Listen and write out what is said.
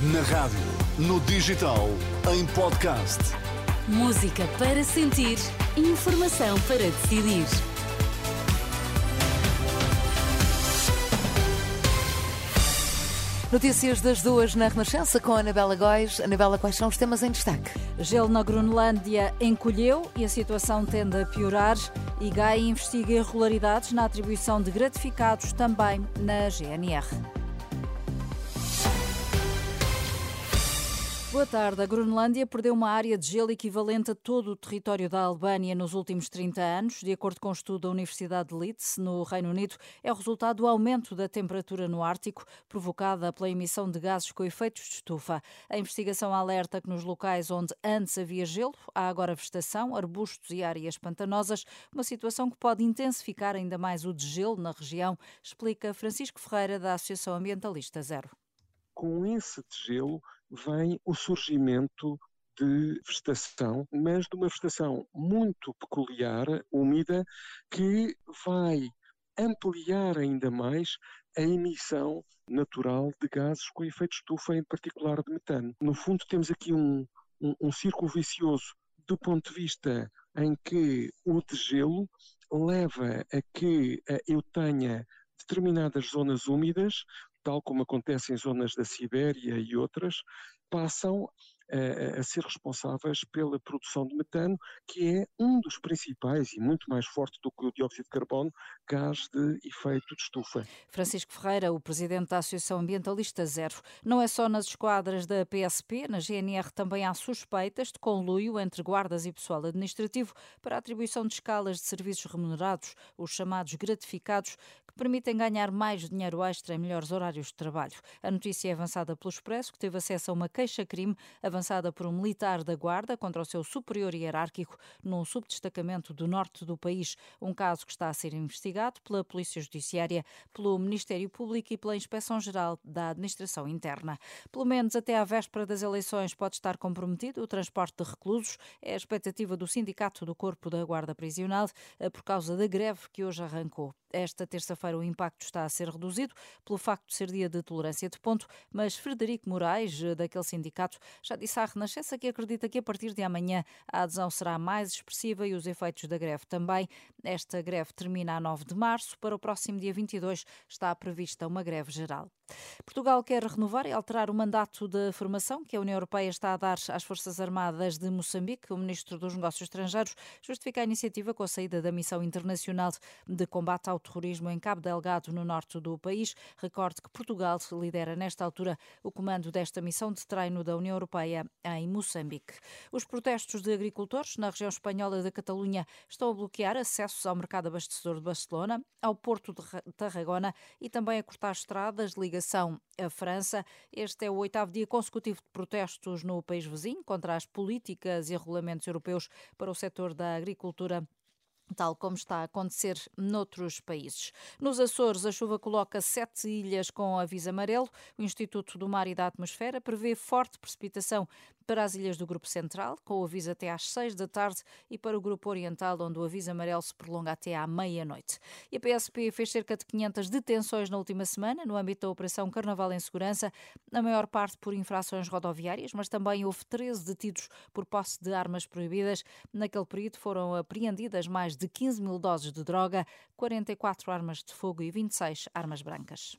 Na rádio, no digital, em podcast. Música para sentir, informação para decidir. Notícias das duas na Renascença com a Anabela Góis. Anabela, quais são os temas em destaque? Gelo na Groenlândia encolheu e a situação tende a piorar. E GAI investiga irregularidades na atribuição de gratificados também na GNR. Boa tarde. A Groenlândia perdeu uma área de gelo equivalente a todo o território da Albânia nos últimos 30 anos. De acordo com um estudo da Universidade de Leeds, no Reino Unido, é o resultado do aumento da temperatura no Ártico, provocada pela emissão de gases com efeitos de estufa. A investigação alerta que nos locais onde antes havia gelo, há agora vegetação, arbustos e áreas pantanosas, uma situação que pode intensificar ainda mais o degelo na região, explica Francisco Ferreira, da Associação Ambientalista Zero. Com esse degelo, vem o surgimento de vegetação, mas de uma vegetação muito peculiar, úmida, que vai ampliar ainda mais a emissão natural de gases com efeito estufa, em particular de metano. No fundo, temos aqui um, um, um círculo vicioso do ponto de vista em que o degelo leva a que eh, eu tenha determinadas zonas úmidas, tal como acontece em zonas da Sibéria e outras, passam a, ser responsáveis pela produção de metano, que é um dos principais e muito mais forte do que o dióxido de carbono, gás de efeito de estufa. Francisco Ferreira, o presidente da Associação Ambientalista Zero. Não é só nas esquadras da PSP, na GNR também há suspeitas de conluio entre guardas e pessoal administrativo para a atribuição de escalas de serviços remunerados, os chamados gratificados, que permitem ganhar mais dinheiro extra em melhores horários de trabalho. A notícia é avançada pelo Expresso, que teve acesso a uma queixa-crime avançada por um militar da Guarda contra o seu superior hierárquico num subdestacamento do norte do país. Um caso que está a ser investigado pela Polícia Judiciária, pelo Ministério Público e pela Inspeção-Geral da Administração Interna. Pelo menos até à véspera das eleições pode estar comprometido o transporte de reclusos. É a expectativa do Sindicato do Corpo da Guarda Prisional eh, por causa da greve que hoje arrancou. Esta terça-feira o impacto está a ser reduzido pelo facto de ser dia de tolerância de ponto, mas Frederico Moraes, eh, daquele sindicato, já disse à Renascença que acredita que a partir de amanhã a adesão será mais expressiva e os efeitos da greve também. Esta greve termina a 9 de março. Para o próximo dia 22 está prevista uma greve geral. Portugal quer renovar e alterar o mandato de formação que a União Europeia está a dar às Forças Armadas de Moçambique. O Ministro dos Negócios Estrangeiros justifica a iniciativa com a saída da missão internacional de combate ao terrorismo em Cabo Delgado, no norte do país. Recorde que Portugal lidera nesta altura o comando desta missão de treino da União Europeia em Moçambique. Os protestos de agricultores na região espanhola da Catalunha estão a bloquear acessos ao mercado abastecedor de Barcelona, ao porto de Tarragona e também a cortar estradas, ligações delegação à França. Este é o oitavo dia consecutivo de protestos no país vizinho contra as políticas e regulamentos europeus para o setor da agricultura tal como está a acontecer noutros países. Nos Açores, a chuva coloca sete ilhas com aviso amarelo. O Instituto do Mar e da Atmosfera prevê forte precipitação para as ilhas do Grupo Central, com o aviso até às 6 da tarde, e para o Grupo Oriental, onde o aviso amarelo se prolonga até à meia-noite. E a PSP fez cerca de 500 detenções na última semana, no âmbito da Operação Carnaval em Segurança, na maior parte por infrações rodoviárias, mas também houve 13 detidos por posse de armas proibidas. Naquele período foram apreendidas mais de 15 mil doses de droga, 44 armas de fogo e 26 armas brancas.